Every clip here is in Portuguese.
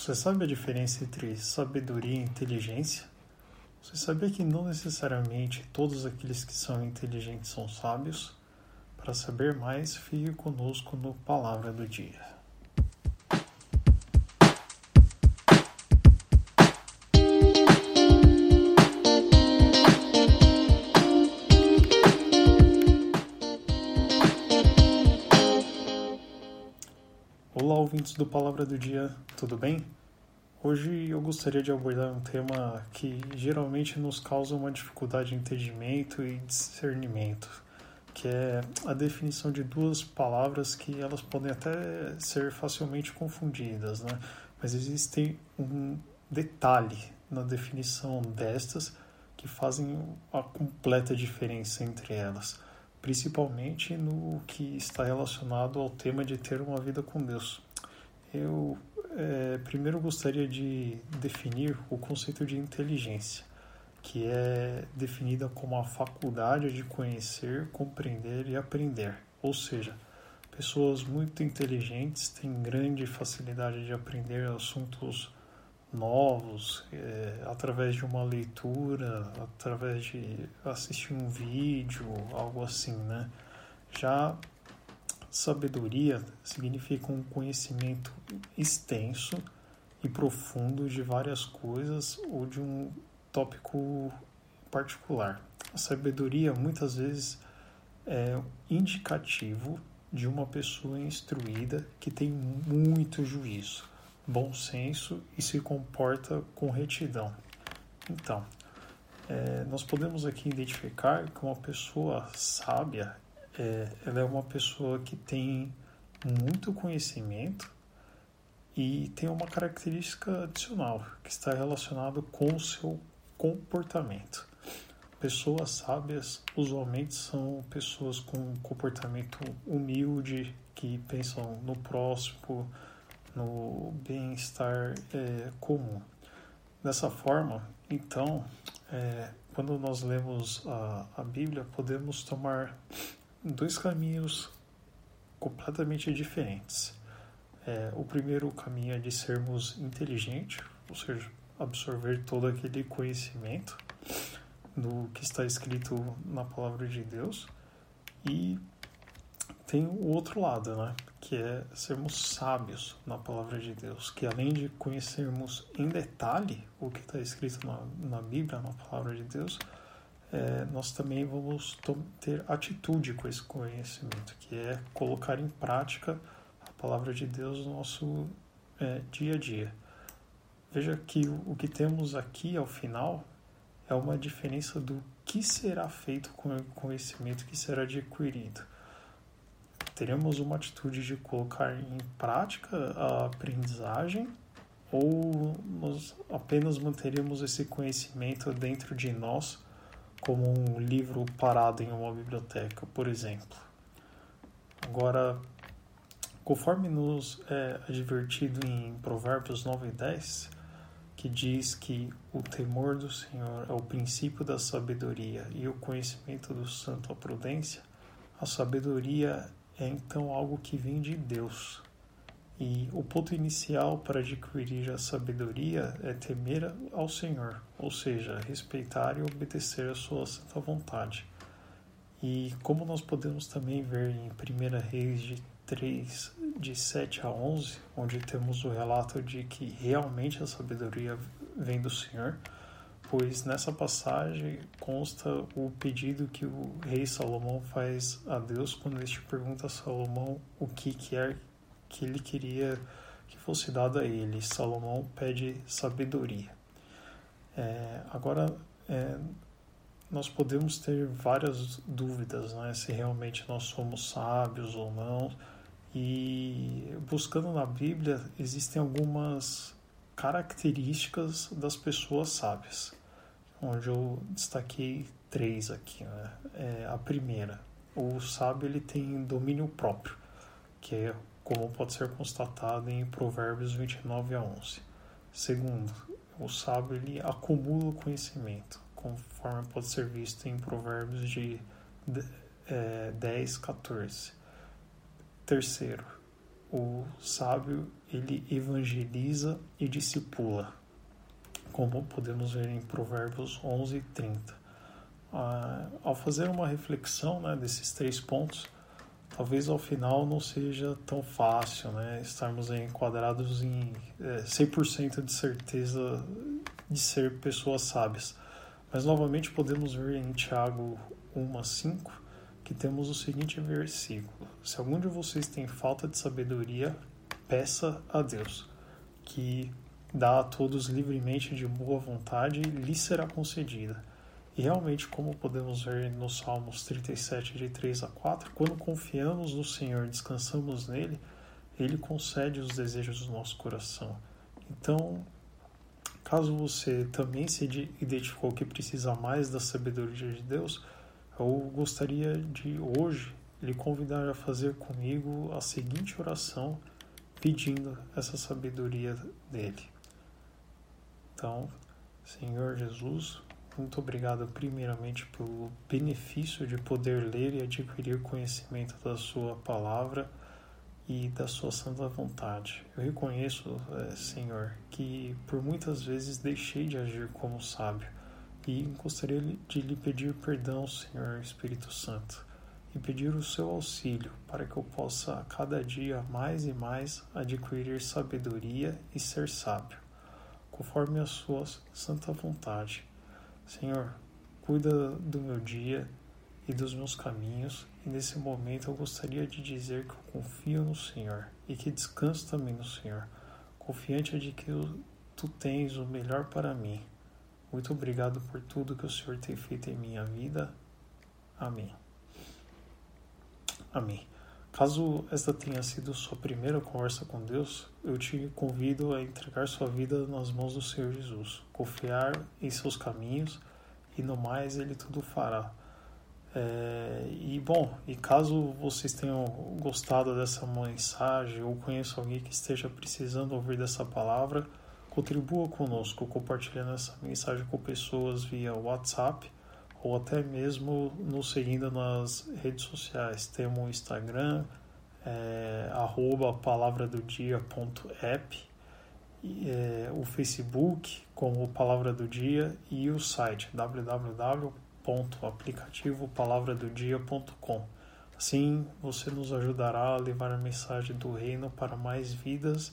Você sabe a diferença entre sabedoria e inteligência? Você sabia que não necessariamente todos aqueles que são inteligentes são sábios? Para saber mais, fique conosco no Palavra do Dia. Ouvintes do Palavra do Dia, tudo bem? Hoje eu gostaria de abordar um tema que geralmente nos causa uma dificuldade de entendimento e discernimento, que é a definição de duas palavras que elas podem até ser facilmente confundidas, né? Mas existe um detalhe na definição destas que fazem a completa diferença entre elas, principalmente no que está relacionado ao tema de ter uma vida com Deus. Eu é, primeiro gostaria de definir o conceito de inteligência, que é definida como a faculdade de conhecer, compreender e aprender. Ou seja, pessoas muito inteligentes têm grande facilidade de aprender assuntos novos é, através de uma leitura, através de assistir um vídeo, algo assim, né? Já Sabedoria significa um conhecimento extenso e profundo de várias coisas ou de um tópico particular. A sabedoria muitas vezes é indicativo de uma pessoa instruída que tem muito juízo, bom senso e se comporta com retidão. Então, é, nós podemos aqui identificar que uma pessoa sábia é, ela é uma pessoa que tem muito conhecimento e tem uma característica adicional que está relacionado com o seu comportamento. Pessoas sábias usualmente são pessoas com comportamento humilde, que pensam no próximo, no bem-estar é, comum. Dessa forma, então, é, quando nós lemos a, a Bíblia, podemos tomar dois caminhos completamente diferentes. É, o primeiro caminho é de sermos inteligentes, ou seja, absorver todo aquele conhecimento do que está escrito na palavra de Deus. E tem o outro lado, né? Que é sermos sábios na palavra de Deus, que além de conhecermos em detalhe o que está escrito na, na Bíblia, na palavra de Deus, é, nós também vamos ter atitude com esse conhecimento, que é colocar em prática a palavra de Deus no nosso é, dia a dia. Veja que o, que temos aqui ao final é uma diferença do que será feito com o conhecimento que será adquirido. Teremos uma atitude de colocar em prática a aprendizagem ou nós apenas manteremos esse conhecimento dentro de nós como um livro parado em uma biblioteca, por exemplo. Agora, conforme nos é advertido em Provérbios 9 e 10, que diz que o temor do Senhor é o princípio da sabedoria e o conhecimento do santo a prudência, a sabedoria é então algo que vem de Deus e o ponto inicial para adquirir a sabedoria é temer ao Senhor, ou seja, respeitar e obedecer a sua santa vontade. E como nós podemos também ver em 1 Reis de 3, de 7 a 11, onde temos o relato de que realmente a sabedoria vem do Senhor, pois nessa passagem consta o pedido que o rei Salomão faz a Deus quando este pergunta a Salomão o que quer que ele queria que fosse dado a ele. Salomão pede sabedoria. É, agora, é, nós podemos ter várias dúvidas, né, se realmente nós somos sábios ou não. E buscando na Bíblia, existem algumas características das pessoas sábias, onde eu destaquei três aqui. Né? É, a primeira, o sábio ele tem domínio próprio, que é como pode ser constatado em Provérbios 29 a 11. Segundo, o sábio ele acumula conhecimento, conforme pode ser visto em Provérbios de é, 10, 14. Terceiro, o sábio ele evangeliza e discipula, como podemos ver em Provérbios 11 e 30. Ah, ao fazer uma reflexão né, desses três pontos, talvez ao final não seja tão fácil né, estarmos enquadrados em é, 100% de certeza de ser pessoas sábias. Mas novamente podemos ver em Tiago 1 a 5 que temos o seguinte versículo: Se algum de vocês tem falta de sabedoria, peça a Deus, que dá a todos livremente de boa vontade, e lhe será concedida. E realmente, como podemos ver nos Salmos 37, de 3 a 4, quando confiamos no Senhor, descansamos nele, ele concede os desejos do nosso coração. Então, Caso você também se identificou que precisa mais da sabedoria de Deus, eu gostaria de hoje lhe convidar a fazer comigo a seguinte oração pedindo essa sabedoria dele. Então, Senhor Jesus, muito obrigado primeiramente pelo benefício de poder ler e adquirir conhecimento da Sua palavra e da sua santa vontade. Eu reconheço, é, Senhor, que por muitas vezes deixei de agir como sábio e gostaria de lhe pedir perdão, Senhor Espírito Santo, e pedir o seu auxílio para que eu possa a cada dia mais e mais adquirir sabedoria e ser sábio, conforme a sua santa vontade. Senhor, cuida do meu dia e dos meus caminhos, e nesse momento eu gostaria de dizer que eu confio no Senhor e que descanso também no Senhor, confiante de que tu tens o melhor para mim. Muito obrigado por tudo que o Senhor tem feito em minha vida. Amém. Amém. Caso esta tenha sido sua primeira conversa com Deus, eu te convido a entregar sua vida nas mãos do Senhor Jesus, confiar em seus caminhos e no mais ele tudo fará. É, e bom, e caso vocês tenham gostado dessa mensagem ou conheçam alguém que esteja precisando ouvir dessa palavra, contribua conosco compartilhando essa mensagem com pessoas via WhatsApp ou até mesmo nos seguindo nas redes sociais. Temos o Instagram, é, arroba palavradodia.app, é, o Facebook como Palavra do Dia e o site www www.aplicativopalavradodia.com. Assim, você nos ajudará a levar a mensagem do reino para mais vidas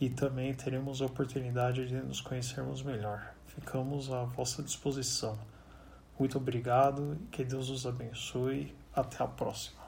e também teremos a oportunidade de nos conhecermos melhor. Ficamos à vossa disposição. Muito obrigado que Deus os abençoe. Até a próxima.